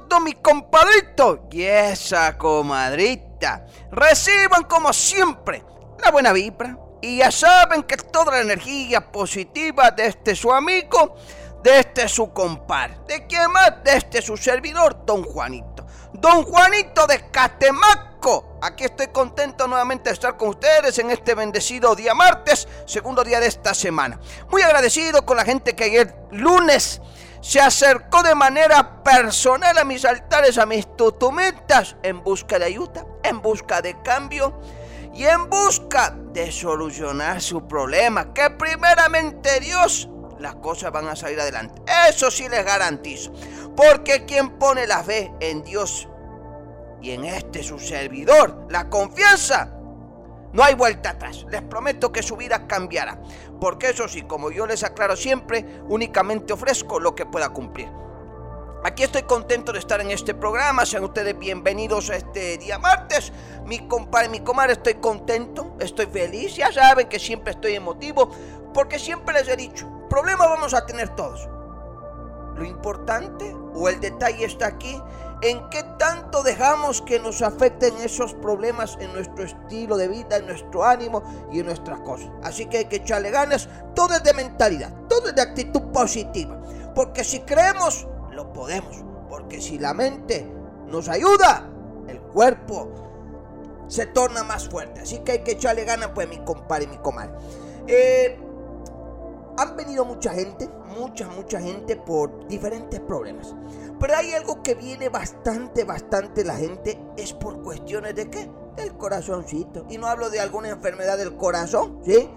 todos mis compadritos y esa comadrita. Reciban como siempre la buena vibra y ya saben que toda la energía positiva de este su amigo, de este su compadre, de quién más, de este su servidor, don Juanito. Don Juanito de Catemaco. Aquí estoy contento nuevamente de estar con ustedes en este bendecido día martes, segundo día de esta semana. Muy agradecido con la gente que ayer lunes se acercó de manera personal a mis altares, a mis tutumetas, en busca de ayuda, en busca de cambio y en busca de solucionar su problema. Que primeramente Dios, las cosas van a salir adelante. Eso sí les garantizo. Porque quien pone la fe en Dios y en este su servidor, la confianza, no hay vuelta atrás. Les prometo que su vida cambiará. Porque eso sí, como yo les aclaro siempre, únicamente ofrezco lo que pueda cumplir. Aquí estoy contento de estar en este programa. Sean ustedes bienvenidos a este día martes. Mi compadre, mi comadre, estoy contento, estoy feliz. Ya saben que siempre estoy emotivo, porque siempre les he dicho, problemas vamos a tener todos. Lo importante o el detalle está aquí en qué tanto dejamos que nos afecten esos problemas en nuestro estilo de vida, en nuestro ánimo y en nuestras cosas. Así que hay que echarle ganas. Todo es de mentalidad, todo es de actitud positiva. Porque si creemos, lo podemos. Porque si la mente nos ayuda, el cuerpo se torna más fuerte. Así que hay que echarle ganas, pues, mi compadre y mi comadre. Eh, han venido mucha gente, mucha, mucha gente por diferentes problemas. Pero hay algo que viene bastante, bastante la gente, es por cuestiones de qué? Del corazoncito. Y no hablo de alguna enfermedad del corazón, ¿sí?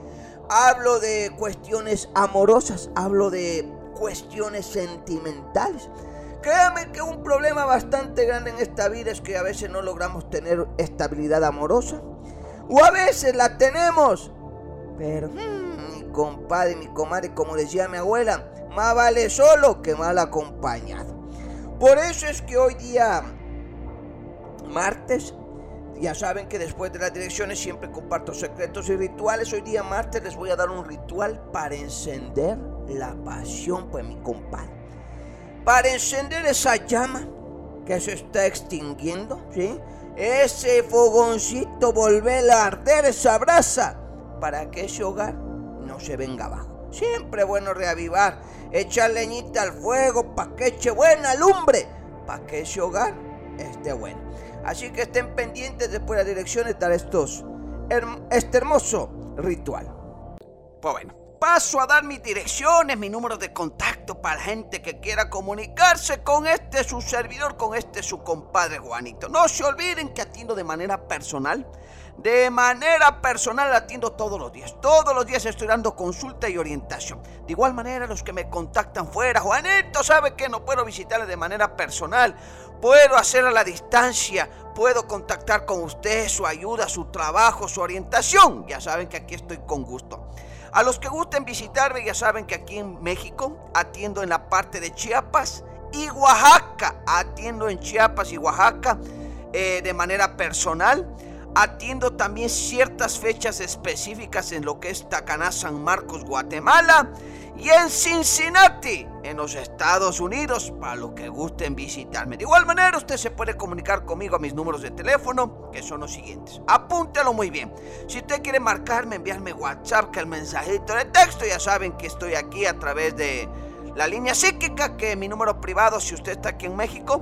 Hablo de cuestiones amorosas, hablo de cuestiones sentimentales. Créame que un problema bastante grande en esta vida es que a veces no logramos tener estabilidad amorosa. O a veces la tenemos. Pero, mm, mi compadre, mi comadre, como decía mi abuela, más vale solo que mal acompañado. Por eso es que hoy día, martes, ya saben que después de las direcciones siempre comparto secretos y rituales. Hoy día martes les voy a dar un ritual para encender la pasión, pues mi compadre. Para encender esa llama que se está extinguiendo, ¿sí? Ese fogoncito volver a arder esa brasa para que ese hogar no se venga abajo. Siempre bueno reavivar, echar leñita al fuego para que eche buena lumbre, para que ese hogar esté bueno. Así que estén pendientes después de las direcciones de estos, este hermoso ritual. Pues bueno, paso a dar mis direcciones, mi número de contacto para la gente que quiera comunicarse con este su servidor, con este su compadre Juanito. No se olviden que atiendo de manera personal. De manera personal atiendo todos los días. Todos los días estoy dando consulta y orientación. De igual manera, los que me contactan fuera, Juanito sabe que no puedo visitarle de manera personal. Puedo hacer a la distancia. Puedo contactar con usted, su ayuda, su trabajo, su orientación. Ya saben que aquí estoy con gusto. A los que gusten visitarme, ya saben que aquí en México atiendo en la parte de Chiapas y Oaxaca. Atiendo en Chiapas y Oaxaca eh, de manera personal. Atiendo también ciertas fechas específicas en lo que es Tacaná, San Marcos, Guatemala y en Cincinnati, en los Estados Unidos, para los que gusten visitarme. De igual manera, usted se puede comunicar conmigo a mis números de teléfono, que son los siguientes. Apúntelo muy bien. Si usted quiere marcarme, enviarme WhatsApp, que el mensajito de texto, ya saben que estoy aquí a través de la línea psíquica, que es mi número privado, si usted está aquí en México,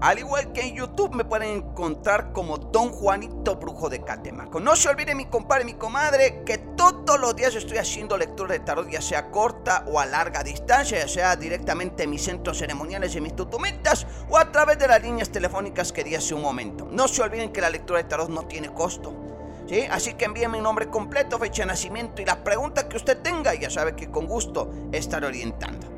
Al igual que en YouTube me pueden encontrar como Don Juanito Brujo de Catemaco. No se olviden mi compadre mi comadre que todos los días estoy haciendo lectura de tarot, ya sea corta o a larga distancia, ya sea directamente en mis centros ceremoniales y mis tutumitas o a través de las líneas telefónicas que di hace un momento. No se olviden que la lectura de tarot no tiene costo. ¿Sí? Así que envíenme mi nombre completo, fecha de nacimiento y las preguntas que usted tenga ya sabe que con gusto estaré orientando.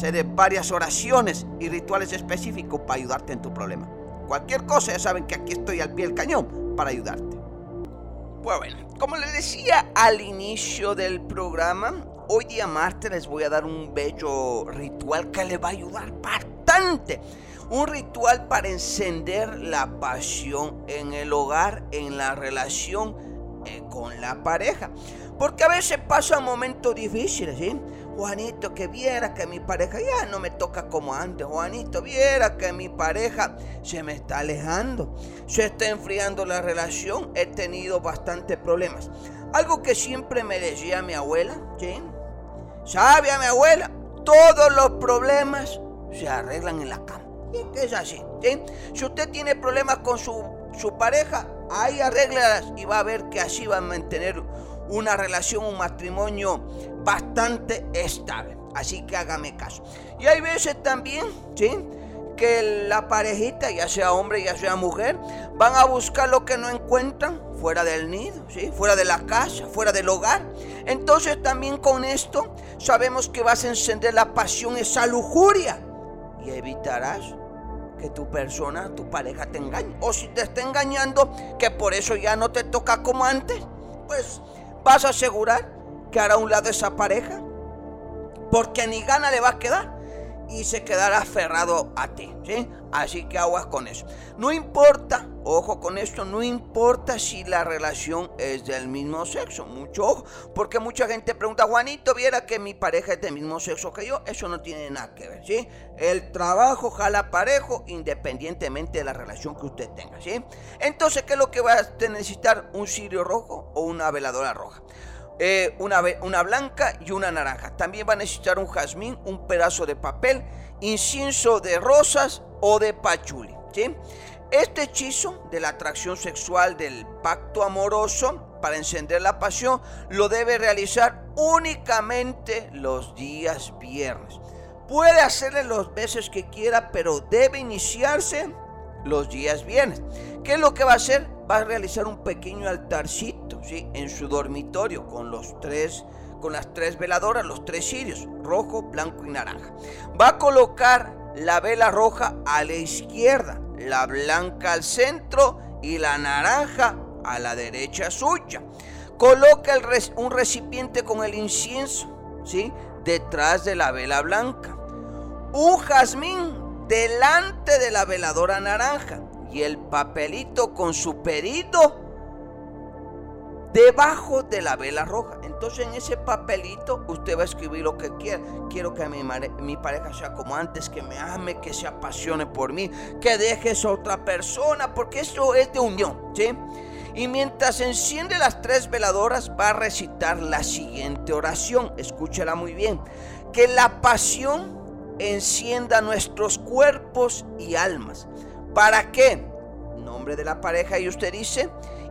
de varias oraciones y rituales específicos para ayudarte en tu problema. Cualquier cosa, ya saben que aquí estoy al pie del cañón para ayudarte. Pues bueno, como les decía al inicio del programa, hoy día martes les voy a dar un bello ritual que le va a ayudar bastante. Un ritual para encender la pasión en el hogar, en la relación eh, con la pareja. Porque a veces pasan momentos difíciles, ¿sí? Juanito, que viera que mi pareja ya no me toca como antes. Juanito, viera que mi pareja se me está alejando. Se está enfriando la relación. He tenido bastantes problemas. Algo que siempre me decía mi abuela, ¿sí? ¿Sabe a mi abuela? Todos los problemas se arreglan en la cama. Y es así, ¿sí? Si usted tiene problemas con su, su pareja, ahí arréglalas y va a ver que así va a mantener una relación, un matrimonio bastante estable. Así que hágame caso. Y hay veces también, ¿sí? Que la parejita, ya sea hombre, ya sea mujer, van a buscar lo que no encuentran fuera del nido, ¿sí? Fuera de la casa, fuera del hogar. Entonces también con esto sabemos que vas a encender la pasión, esa lujuria. Y evitarás que tu persona, tu pareja te engañe. O si te está engañando, que por eso ya no te toca como antes, pues vas a asegurar que hará un lado esa pareja. Porque ni gana le va a quedar y se quedará aferrado a ti, ¿sí? Así que aguas con eso. No importa, ojo con esto, no importa si la relación es del mismo sexo, mucho ojo, porque mucha gente pregunta, Juanito, viera que mi pareja es del mismo sexo que yo, eso no tiene nada que ver, ¿sí? El trabajo jala parejo independientemente de la relación que usted tenga, ¿sí? Entonces, ¿qué es lo que va a necesitar? ¿Un cirio rojo o una veladora roja? Eh, una, una blanca y una naranja. También va a necesitar un jazmín, un pedazo de papel, incienso de rosas o de pachuli. ¿sí? Este hechizo de la atracción sexual del pacto amoroso para encender la pasión lo debe realizar únicamente los días viernes. Puede hacerle los veces que quiera, pero debe iniciarse los días viernes. ¿Qué es lo que va a hacer? Va a realizar un pequeño altarcito, ¿sí? En su dormitorio con los tres con las tres veladoras, los tres cirios, rojo, blanco y naranja. Va a colocar la vela roja a la izquierda, la blanca al centro y la naranja a la derecha suya. Coloca un recipiente con el incienso, ¿sí? Detrás de la vela blanca. Un jazmín delante de la veladora naranja y el papelito con su perito debajo de la vela roja. Entonces en ese papelito usted va a escribir lo que quiera. Quiero que mi, mi pareja sea como antes, que me ame, que se apasione por mí, que deje a otra persona, porque eso es de unión, ¿sí? Y mientras enciende las tres veladoras va a recitar la siguiente oración. Escúchela muy bien. Que la pasión encienda nuestros cuerpos y almas. ¿Para qué? Nombre de la pareja y usted dice,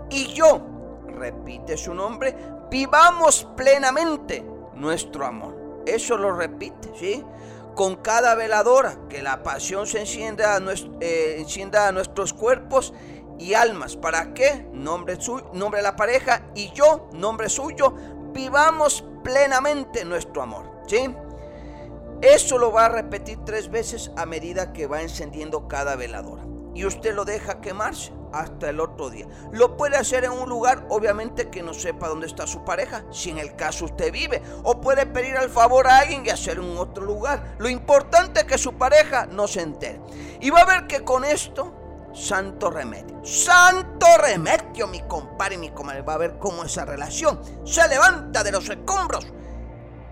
y yo, repite su nombre, vivamos plenamente nuestro amor. Eso lo repite, ¿sí? Con cada veladora, que la pasión se encienda eh, encienda a nuestros cuerpos y almas. ¿Para qué? Nombre, nombre de la pareja y yo, nombre suyo, vivamos plenamente nuestro amor. ¿Sí? Eso lo va a repetir tres veces a medida que va encendiendo cada veladora. Y usted lo deja quemarse hasta el otro día. Lo puede hacer en un lugar, obviamente, que no sepa dónde está su pareja, si en el caso usted vive. O puede pedir al favor a alguien y hacer en otro lugar. Lo importante es que su pareja no se entere. Y va a ver que con esto santo remedio. Santo remedio, mi compadre y mi comadre. Va a ver cómo esa relación se levanta de los escombros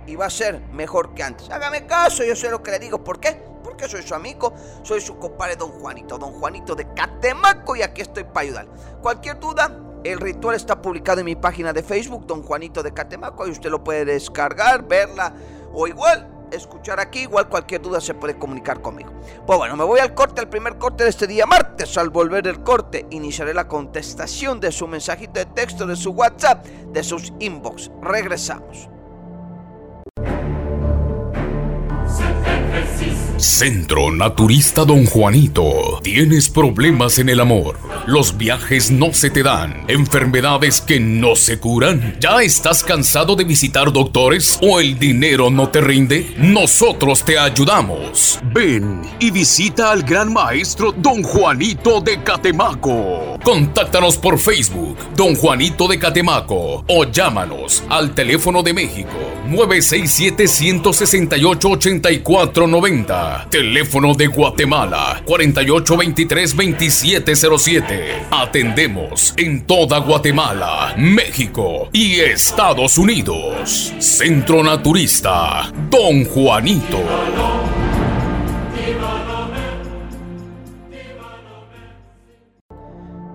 y va a ser mejor que antes. Hágame caso, yo sé lo que le digo. ¿Por qué? Porque soy su amigo, soy su compadre Don Juanito, Don Juanito de Catemaco y aquí estoy para ayudar. Cualquier duda, el ritual está publicado en mi página de Facebook, Don Juanito de Catemaco, y usted lo puede descargar, verla o igual escuchar aquí. Igual cualquier duda se puede comunicar conmigo. Pues bueno, me voy al corte, al primer corte de este día martes. Al volver el corte, iniciaré la contestación de su mensajito de texto, de su WhatsApp, de sus inbox. Regresamos. Centro Naturista Don Juanito. ¿Tienes problemas en el amor? Los viajes no se te dan. Enfermedades que no se curan. ¿Ya estás cansado de visitar doctores o el dinero no te rinde? Nosotros te ayudamos. Ven y visita al gran maestro Don Juanito de Catemaco. Contáctanos por Facebook, Don Juanito de Catemaco, o llámanos al teléfono de México 967 168 8490 Teléfono de Guatemala 4823-2707. Atendemos en toda Guatemala, México y Estados Unidos. Centro Naturista Don Juanito.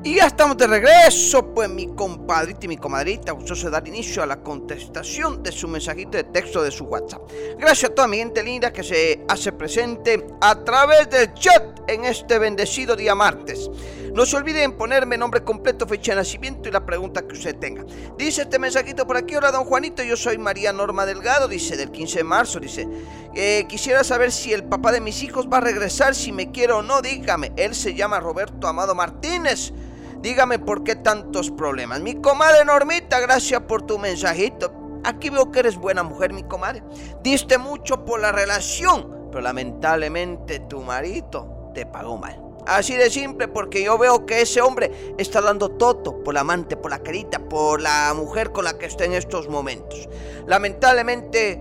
Y ya estamos de regreso, pues mi compadrita y mi comadrita gustoso dar inicio a la contestación de su mensajito de texto de su WhatsApp. Gracias a toda mi gente linda que se hace presente a través del chat en este bendecido día martes. No se olviden ponerme nombre completo, fecha de nacimiento y la pregunta que usted tenga. Dice este mensajito por aquí, hola don Juanito, yo soy María Norma Delgado, dice del 15 de marzo, dice, eh, quisiera saber si el papá de mis hijos va a regresar, si me quiere o no, dígame, él se llama Roberto Amado Martínez. Dígame por qué tantos problemas. Mi comadre Normita, gracias por tu mensajito. Aquí veo que eres buena mujer, mi comadre. Diste mucho por la relación, pero lamentablemente tu marido te pagó mal. Así de simple, porque yo veo que ese hombre está dando todo por la amante, por la querida, por la mujer con la que está en estos momentos. Lamentablemente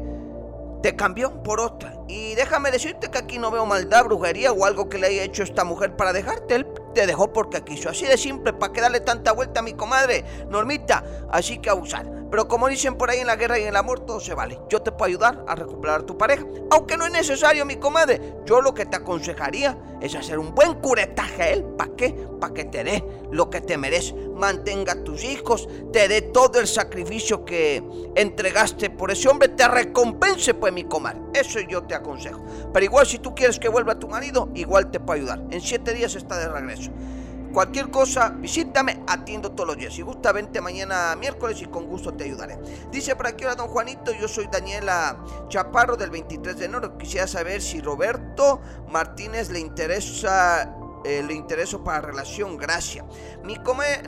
te cambió por otra. Y déjame decirte que aquí no veo maldad, brujería o algo que le haya hecho esta mujer para dejarte. Él te dejó porque quiso. Así de simple, para que darle tanta vuelta a mi comadre, Normita. Así que abusar. Pero como dicen por ahí en la guerra y en el amor, todo se vale. Yo te puedo ayudar a recuperar a tu pareja. Aunque no es necesario, mi comadre. Yo lo que te aconsejaría es hacer un buen curetaje a él. ¿Para qué? Para que te dé lo que te merece. Mantenga a tus hijos, te dé todo el sacrificio que entregaste por ese hombre, te recompense, pues, mi comadre. Eso yo te aconsejo. Pero igual, si tú quieres que vuelva tu marido, igual te puedo ayudar. En siete días está de regreso. Cualquier cosa, visítame, atiendo todos los días. Si gusta, vente mañana miércoles y con gusto te ayudaré. Dice por aquí, hola don Juanito, yo soy Daniela Chaparro del 23 de enero. Quisiera saber si Roberto Martínez le interesa eh, le intereso para relación, gracias. Mi,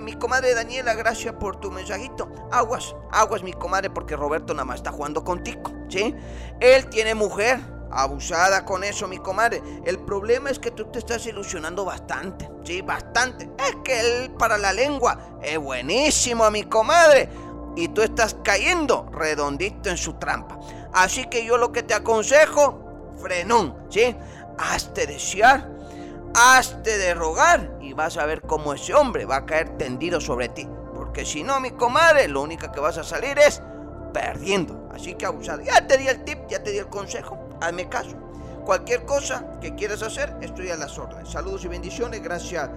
mi comadre Daniela, gracias por tu mensajito. Aguas, aguas mi comadre, porque Roberto nada más está jugando contigo, ¿sí? Él tiene mujer abusada con eso, mi comadre. El problema es que tú te estás ilusionando bastante, sí, bastante. Es que él para la lengua es buenísimo, mi comadre. Y tú estás cayendo redondito en su trampa. Así que yo lo que te aconsejo, frenón, ¿sí? Hazte desear, hazte de rogar y vas a ver cómo ese hombre va a caer tendido sobre ti. Porque si no, mi comadre, lo único que vas a salir es perdiendo. Así que abusado. Ya te di el tip, ya te di el consejo hazme caso. Cualquier cosa que quieras hacer, estoy a las órdenes. Saludos y bendiciones. Gracias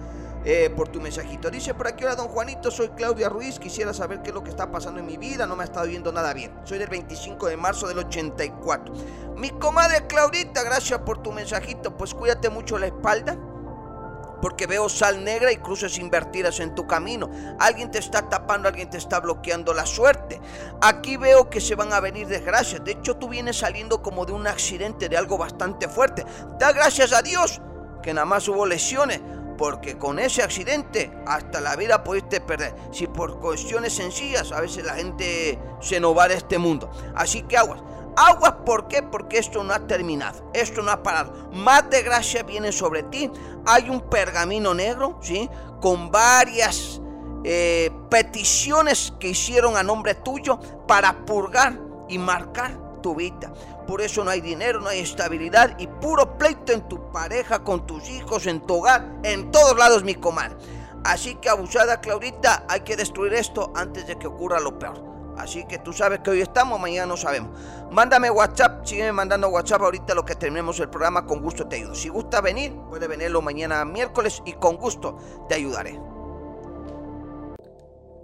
eh, por tu mensajito. Dice por aquí, hola don Juanito, soy Claudia Ruiz, quisiera saber qué es lo que está pasando en mi vida, no me ha estado viendo nada bien. Soy del 25 de marzo del 84. Mi comadre Claudita, gracias por tu mensajito, pues cuídate mucho la espalda. Porque veo sal negra y cruces invertidas en tu camino. Alguien te está tapando, alguien te está bloqueando la suerte. Aquí veo que se van a venir desgracias. De hecho, tú vienes saliendo como de un accidente, de algo bastante fuerte. Da gracias a Dios que nada más hubo lesiones porque con ese accidente hasta la vida pudiste perder. Si por cuestiones sencillas, a veces la gente se nos va de este mundo. Así que aguas. Aguas, ¿por qué? Porque esto no ha terminado, esto no ha parado. Más de gracia viene sobre ti. Hay un pergamino negro, ¿sí? Con varias eh, peticiones que hicieron a nombre tuyo para purgar y marcar tu vida. Por eso no hay dinero, no hay estabilidad y puro pleito en tu pareja, con tus hijos, en tu hogar, en todos lados, mi comadre. Así que abusada Claudita, hay que destruir esto antes de que ocurra lo peor. Así que tú sabes que hoy estamos, mañana no sabemos. Mándame WhatsApp, sígueme mandando WhatsApp ahorita lo que terminemos el programa, con gusto te ayudo. Si gusta venir, puede venirlo mañana miércoles y con gusto te ayudaré.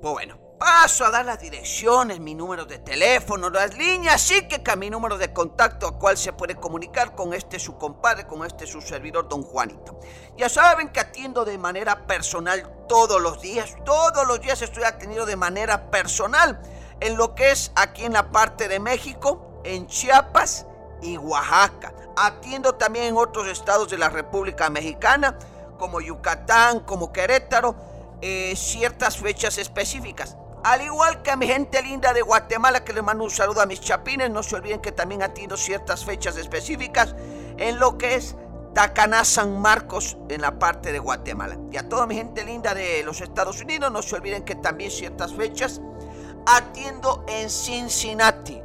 Pues bueno, paso a dar las direcciones, mi número de teléfono, las líneas, que mi número de contacto a cual se puede comunicar con este su compadre, con este su servidor, don Juanito. Ya saben que atiendo de manera personal todos los días, todos los días estoy atendido de manera personal en lo que es aquí en la parte de México, en Chiapas y Oaxaca. Atiendo también en otros estados de la República Mexicana, como Yucatán, como Querétaro, eh, ciertas fechas específicas. Al igual que a mi gente linda de Guatemala, que les mando un saludo a mis chapines, no se olviden que también atiendo ciertas fechas específicas en lo que es Tacaná, San Marcos, en la parte de Guatemala. Y a toda mi gente linda de los Estados Unidos, no se olviden que también ciertas fechas atiendo en Cincinnati.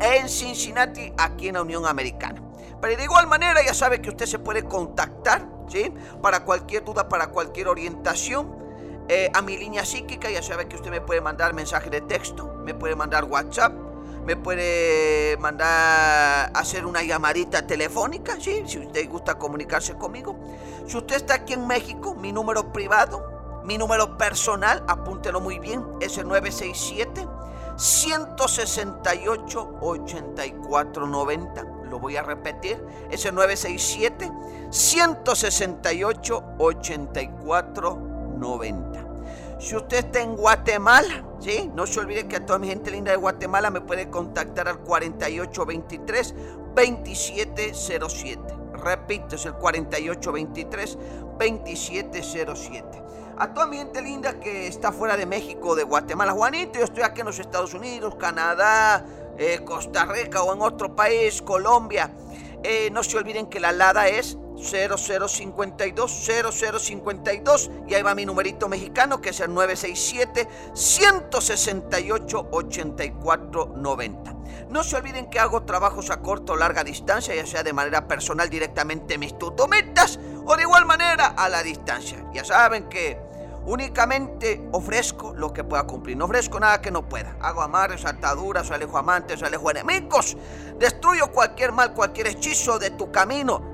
En Cincinnati, aquí en la Unión Americana. Pero de igual manera, ya sabe que usted se puede contactar, ¿sí? Para cualquier duda, para cualquier orientación. Eh, a mi línea psíquica, ya sabe que usted me puede mandar mensaje de texto, me puede mandar WhatsApp, me puede mandar hacer una llamadita telefónica, ¿sí? Si usted gusta comunicarse conmigo. Si usted está aquí en México, mi número privado mi número personal, apúntelo muy bien, es el 967 168 8490. Lo voy a repetir, es el 967 168 8490. Si usted está en Guatemala, ¿sí? No se olvide que a toda mi gente linda de Guatemala me puede contactar al 4823 2707. Repito, es el 4823 2707 a toda mi gente linda que está fuera de México, de Guatemala. Juanito, yo estoy aquí en los Estados Unidos, Canadá, eh, Costa Rica o en otro país, Colombia. Eh, no se olviden que la LADA es 0052 0052 y ahí va mi numerito mexicano que es el 967 168 8490. No se olviden que hago trabajos a corto o larga distancia, ya sea de manera personal directamente mis tutometas o de igual manera a la distancia. Ya saben que Únicamente ofrezco lo que pueda cumplir. No ofrezco nada que no pueda. Hago amarres, ataduras, alejo amantes, alejo enemigos. Destruyo cualquier mal, cualquier hechizo de tu camino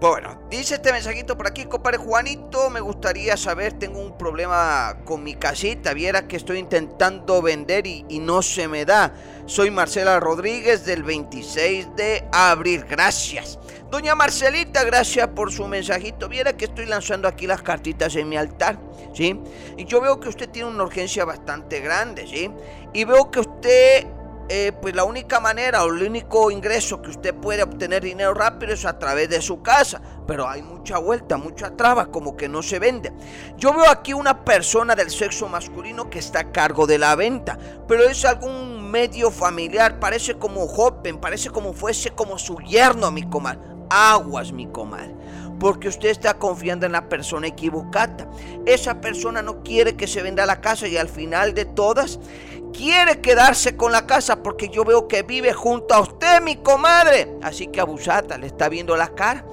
Bueno, dice este mensajito por aquí, compadre Juanito, me gustaría saber, tengo un problema con mi casita, viera que estoy intentando vender y, no se me da. Soy Marcela Rodríguez del 26 de abril, gracias. Doña Marcelita, gracias por su mensajito. Viera que estoy lanzando aquí las cartitas en mi altar, ¿sí? Y yo veo que usted tiene una urgencia bastante grande, ¿sí? Y veo que usted eh, pues la única manera o el único ingreso que usted puede obtener dinero rápido es a través de su casa. Pero hay mucha vuelta, mucha traba, como que no se vende. Yo veo aquí una persona del sexo masculino que está a cargo de la venta, pero es algún medio familiar, parece como joven, parece como fuese como su yerno, mi comadre. Aguas, mi comadre porque usted está confiando en la persona equivocada. Esa persona no quiere que se venda la casa y al final de todas quiere quedarse con la casa porque yo veo que vive junto a usted, mi comadre. Así que abusata, le está viendo la cara.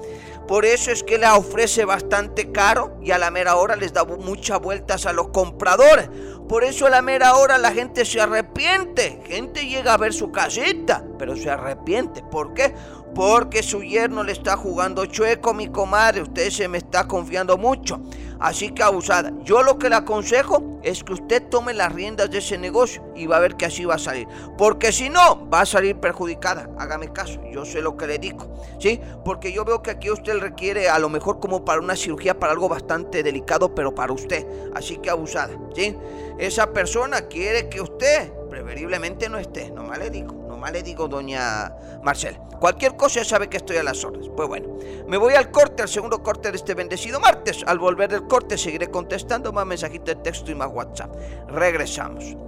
Por eso es que le ofrece bastante caro y a la mera hora les da muchas vueltas a los compradores. Por eso a la mera hora la gente se arrepiente. Gente llega a ver su casita, pero se arrepiente. ¿Por qué? Porque su yerno le está jugando chueco, mi comadre. Usted se me está confiando mucho. Así que abusada. Yo lo que le aconsejo es que usted tome las riendas de ese negocio y va a ver que así va a salir. Porque si no, va a salir perjudicada. Hágame caso, yo sé lo que le digo. ¿Sí? Porque yo veo que aquí usted requiere a lo mejor como para una cirugía, para algo bastante delicado, pero para usted. Así que abusada. ¿Sí? Esa persona quiere que usted preferiblemente no esté. Nomás le digo, nomás le digo, doña Marcela. Cualquier cosa ya sabe que estoy a las órdenes. Pues bueno, me voy al corte, al segundo corte de este bendecido martes. Al volver del corte seguiré contestando más mensajitos de texto y más WhatsApp. Regresamos.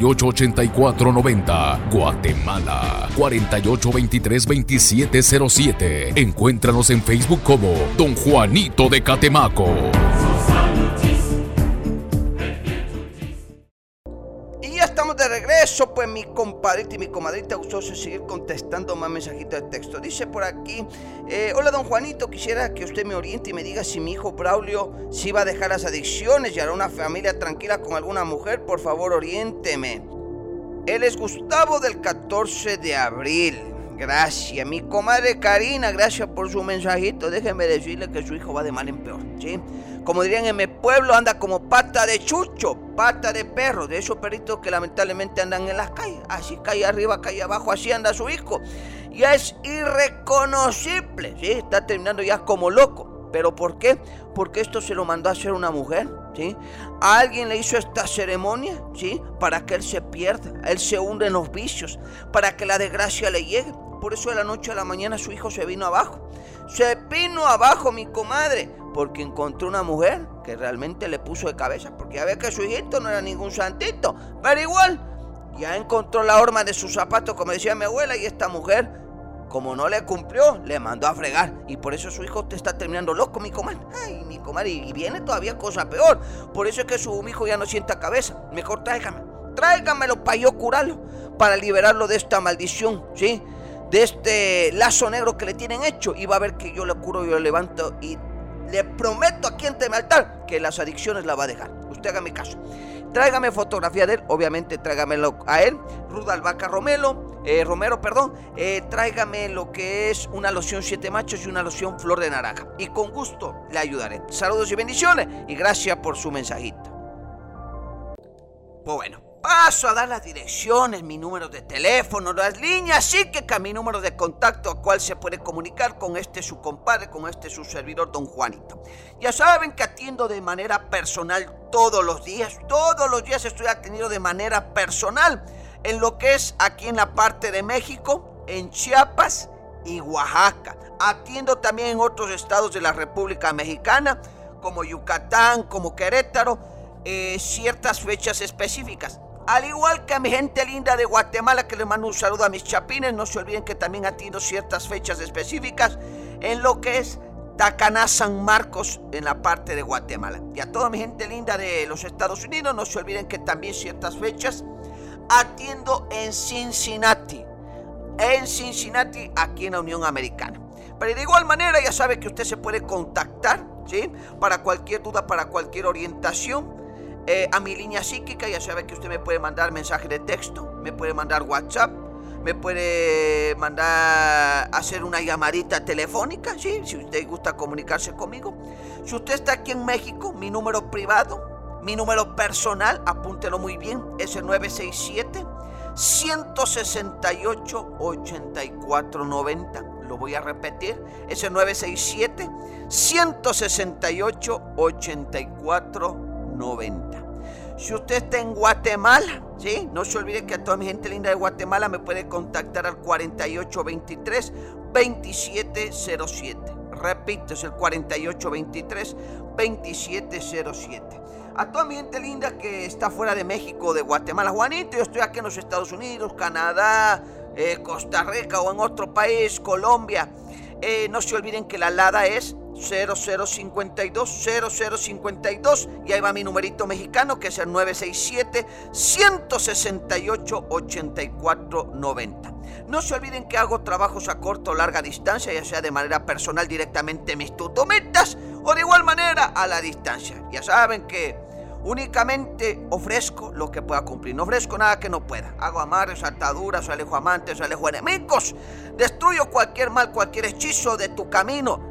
8490 Guatemala 4823-2707. Encuéntranos en Facebook como Don Juanito de Catemaco. Pues mi compadrita y mi comadrita gustoso seguir contestando más mensajitos de texto. Dice por aquí, eh, hola don Juanito, quisiera que usted me oriente y me diga si mi hijo Braulio si va a dejar las adicciones y hará una familia tranquila con alguna mujer. Por favor, oriénteme. Él es Gustavo del 14 de abril. Gracias, mi comadre Karina, gracias por su mensajito. Déjeme decirle que su hijo va de mal en peor, ¿sí? Como dirían en mi pueblo, anda como pata de chucho, pata de perro, de esos perritos que lamentablemente andan en las calles. Así calle arriba, calle abajo, así anda su hijo. Ya es irreconocible, ¿sí? Está terminando ya como loco. ¿Pero por qué? Porque esto se lo mandó a hacer una mujer. ¿sí? Alguien le hizo esta ceremonia, ¿sí? Para que él se pierda, él se hunde en los vicios, para que la desgracia le llegue. Por eso de la noche a la mañana su hijo se vino abajo. Se vino abajo mi comadre, porque encontró una mujer que realmente le puso de cabeza, porque ya ve que su hijito no era ningún santito, pero igual ya encontró la horma de sus zapatos, como decía mi abuela, y esta mujer como no le cumplió, le mandó a fregar. Y por eso su hijo te está terminando loco, mi comadre. Ay, mi comadre. Y viene todavía cosa peor. Por eso es que su hijo ya no sienta cabeza. Mejor tráigame. Tráigamelo para yo curarlo. Para liberarlo de esta maldición, ¿sí? De este lazo negro que le tienen hecho. Y va a ver que yo le curo, yo le levanto. Y le prometo aquí en mi altar que las adicciones la va a dejar. Usted haga mi caso. Tráigame fotografía de él, obviamente tráigamelo a él. Ruda Albaca Romelo, eh, Romero, perdón. Eh, tráigame lo que es una loción siete machos y una loción flor de naranja. Y con gusto le ayudaré. Saludos y bendiciones y gracias por su mensajito. Pues bueno, paso a dar las direcciones, mi número de teléfono, las líneas, que mi número de contacto a cual se puede comunicar con este su compadre, con este su servidor, don Juanito. Ya saben que atiendo de manera personal todos los días, todos los días estoy atendiendo de manera personal en lo que es aquí en la parte de México, en Chiapas y Oaxaca. Atiendo también en otros estados de la República Mexicana, como Yucatán, como Querétaro, eh, ciertas fechas específicas. Al igual que a mi gente linda de Guatemala, que les mando un saludo a mis chapines, no se olviden que también atiendo ciertas fechas específicas en lo que es Tacaná, San Marcos, en la parte de Guatemala. Y a toda mi gente linda de los Estados Unidos, no se olviden que también ciertas fechas atiendo en Cincinnati. En Cincinnati, aquí en la Unión Americana. Pero de igual manera, ya sabe que usted se puede contactar, ¿sí? Para cualquier duda, para cualquier orientación eh, a mi línea psíquica, ya sabe que usted me puede mandar mensaje de texto, me puede mandar WhatsApp, me puede mandar hacer una llamadita telefónica, ¿sí? si usted gusta comunicarse conmigo. Si usted está aquí en México, mi número privado, mi número personal, apúntelo muy bien, es el 967 168 8490. Lo voy a repetir, es el 967 168 8490. Si usted está en Guatemala, ¿sí? No se olvide que a toda mi gente linda de Guatemala me puede contactar al 4823 2707. Repito, es el 4823 2707. A toda mi gente linda que está fuera de México, de Guatemala, Juanito, yo estoy aquí en los Estados Unidos, Canadá, eh, Costa Rica o en otro país, Colombia. Eh, no se olviden que la LADA es 0052 0052 y ahí va mi numerito mexicano que es el 967 168 8490. No se olviden que hago trabajos a corto o larga distancia, ya sea de manera personal directamente en mis tutometas o de igual manera a la distancia. Ya saben que Únicamente ofrezco lo que pueda cumplir. No ofrezco nada que no pueda. Hago amarres, ataduras, alejo amantes, alejo enemigos. Destruyo cualquier mal, cualquier hechizo de tu camino.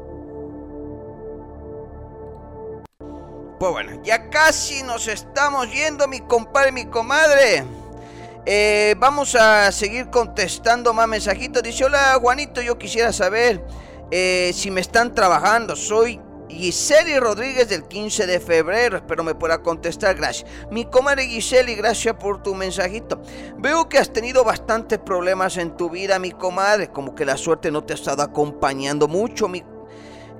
Pues bueno, ya casi nos estamos yendo, mi compadre, mi comadre. Eh, vamos a seguir contestando más mensajitos. Dice, hola Juanito, yo quisiera saber eh, si me están trabajando. Soy Giseli Rodríguez del 15 de febrero. Espero me pueda contestar. Gracias. Mi comadre Giseli, gracias por tu mensajito. Veo que has tenido bastantes problemas en tu vida, mi comadre. Como que la suerte no te ha estado acompañando mucho, mi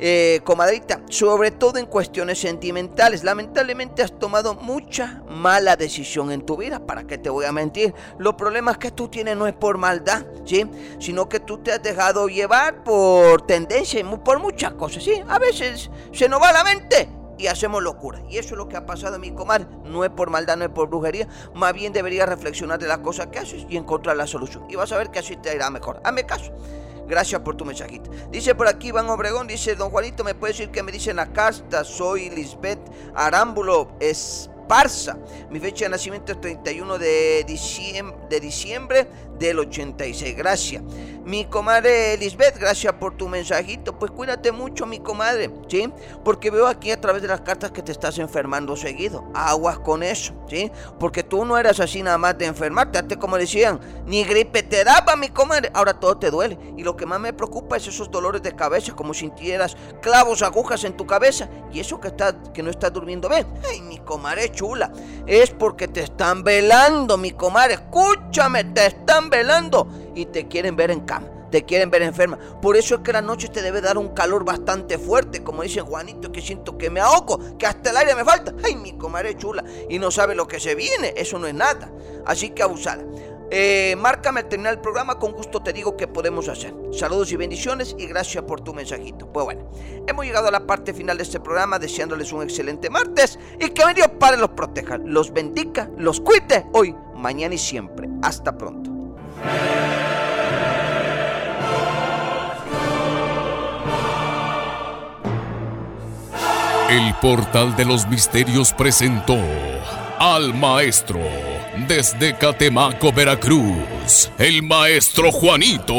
eh, comadrita, sobre todo en cuestiones sentimentales. Lamentablemente has tomado mucha mala decisión en tu vida, ¿para qué te voy a mentir? Los problemas que tú tienes no es por maldad, ¿sí? Sino que tú te has dejado llevar por tendencia y por muchas cosas, ¿sí? A veces se nos va la mente y hacemos locura. Y eso es lo que ha pasado en mi comadre. No es por maldad, no es por brujería. Más bien deberías reflexionar de las cosas que haces y encontrar la solución. Y vas a ver que así te irá mejor. Hazme caso. Gracias por tu mensajito. Dice por aquí Iván Obregón, dice, don Juanito, ¿me puede decir que me dice la carta? Soy Lisbeth Arámbulo Esparza. Mi fecha de nacimiento es 31 de diciembre, de diciembre del 86. Gracias. Mi comadre Lisbeth, gracias por tu mensajito. Pues cuídate mucho, mi comadre, ¿sí? Porque veo aquí a través de las cartas que te estás enfermando seguido. Aguas con eso, ¿sí? Porque tú no eras así nada más de enfermarte. Antes, como decían, ni gripe te daba, mi comadre. Ahora todo te duele. Y lo que más me preocupa es esos dolores de cabeza, como si sintieras clavos, agujas en tu cabeza. Y eso que, está, que no estás durmiendo bien. Ay, mi comadre chula. Es porque te están velando, mi comadre. Escúchame, te están velando y te quieren ver en cama, te quieren ver enferma. Por eso es que la noche te debe dar un calor bastante fuerte, como dice Juanito, que siento que me ahogo, que hasta el aire me falta. Ay, mi comadre chula, y no sabe lo que se viene, eso no es nada. Así que abusada. Eh, márcame al terminar el programa, con gusto te digo qué podemos hacer. Saludos y bendiciones y gracias por tu mensajito. Pues bueno, hemos llegado a la parte final de este programa deseándoles un excelente martes y que Dios Padre los proteja, los bendiga, los cuide hoy, mañana y siempre. Hasta pronto. El portal de los misterios presentó al maestro desde Catemaco, Veracruz, el maestro Juanito.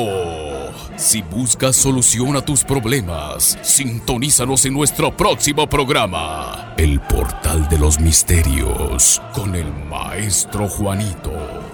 Si buscas solución a tus problemas, sintonízanos en nuestro próximo programa, El portal de los misterios, con el maestro Juanito.